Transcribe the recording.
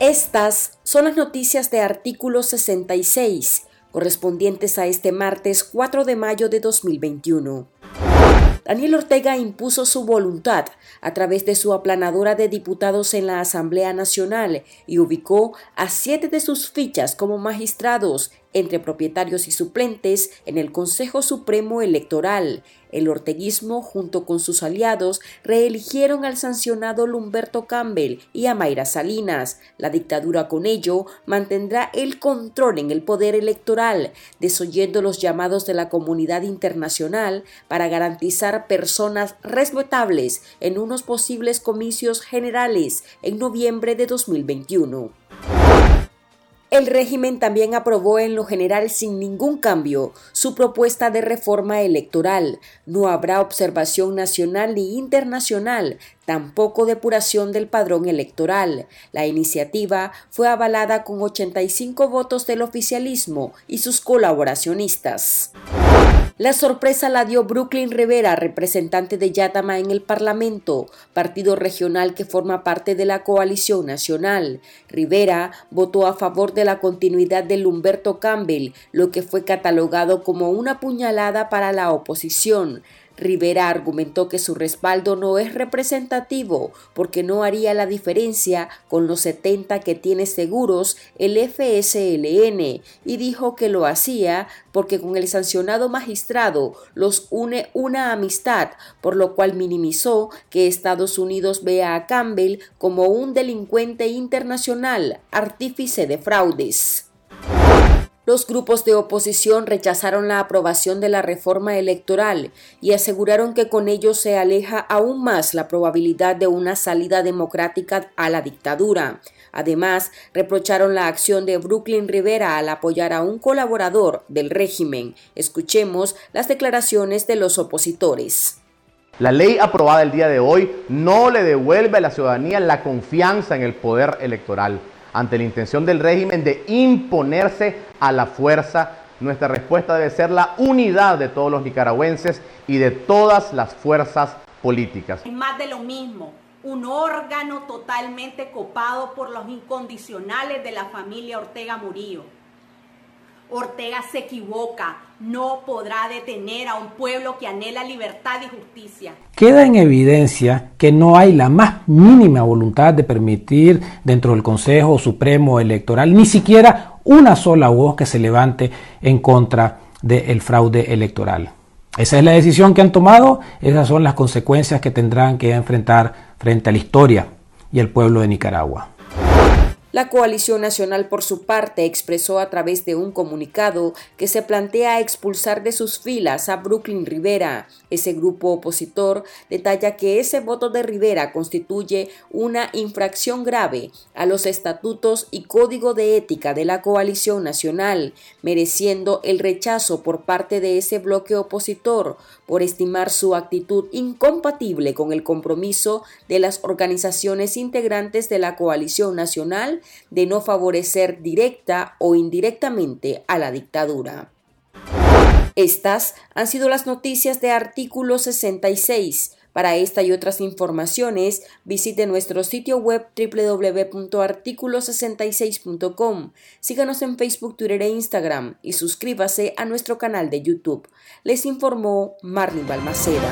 Estas son las noticias de artículo 66, correspondientes a este martes 4 de mayo de 2021. Daniel Ortega impuso su voluntad a través de su aplanadora de diputados en la Asamblea Nacional y ubicó a siete de sus fichas como magistrados entre propietarios y suplentes en el Consejo Supremo Electoral. El orteguismo, junto con sus aliados, reeligieron al sancionado Lumberto Campbell y a Mayra Salinas. La dictadura con ello mantendrá el control en el poder electoral, desoyendo los llamados de la comunidad internacional para garantizar personas respetables en unos posibles comicios generales en noviembre de 2021. El régimen también aprobó en lo general sin ningún cambio su propuesta de reforma electoral. No habrá observación nacional ni internacional, tampoco depuración del padrón electoral. La iniciativa fue avalada con 85 votos del oficialismo y sus colaboracionistas. La sorpresa la dio Brooklyn Rivera, representante de Yatama en el Parlamento, partido regional que forma parte de la coalición nacional. Rivera votó a favor de la continuidad de Humberto Campbell, lo que fue catalogado como una puñalada para la oposición. Rivera argumentó que su respaldo no es representativo porque no haría la diferencia con los 70 que tiene seguros el FSLN y dijo que lo hacía porque con el sancionado magistrado los une una amistad, por lo cual minimizó que Estados Unidos vea a Campbell como un delincuente internacional, artífice de fraudes. Los grupos de oposición rechazaron la aprobación de la reforma electoral y aseguraron que con ello se aleja aún más la probabilidad de una salida democrática a la dictadura. Además, reprocharon la acción de Brooklyn Rivera al apoyar a un colaborador del régimen. Escuchemos las declaraciones de los opositores. La ley aprobada el día de hoy no le devuelve a la ciudadanía la confianza en el poder electoral ante la intención del régimen de imponerse a la fuerza. Nuestra respuesta debe ser la unidad de todos los nicaragüenses y de todas las fuerzas políticas. Más de lo mismo, un órgano totalmente copado por los incondicionales de la familia Ortega Murillo. Ortega se equivoca, no podrá detener a un pueblo que anhela libertad y justicia. Queda en evidencia que no hay la más mínima voluntad de permitir dentro del Consejo Supremo Electoral ni siquiera una sola voz que se levante en contra del fraude electoral. Esa es la decisión que han tomado, esas son las consecuencias que tendrán que enfrentar frente a la historia y el pueblo de Nicaragua. La Coalición Nacional, por su parte, expresó a través de un comunicado que se plantea expulsar de sus filas a Brooklyn Rivera. Ese grupo opositor detalla que ese voto de Rivera constituye una infracción grave a los estatutos y código de ética de la Coalición Nacional, mereciendo el rechazo por parte de ese bloque opositor por estimar su actitud incompatible con el compromiso de las organizaciones integrantes de la Coalición Nacional de no favorecer directa o indirectamente a la dictadura. Estas han sido las noticias de artículo 66. Para esta y otras informaciones, visite nuestro sitio web www.articulo66.com. Síganos en Facebook, Twitter e Instagram y suscríbase a nuestro canal de YouTube. Les informó Marlene Balmaceda.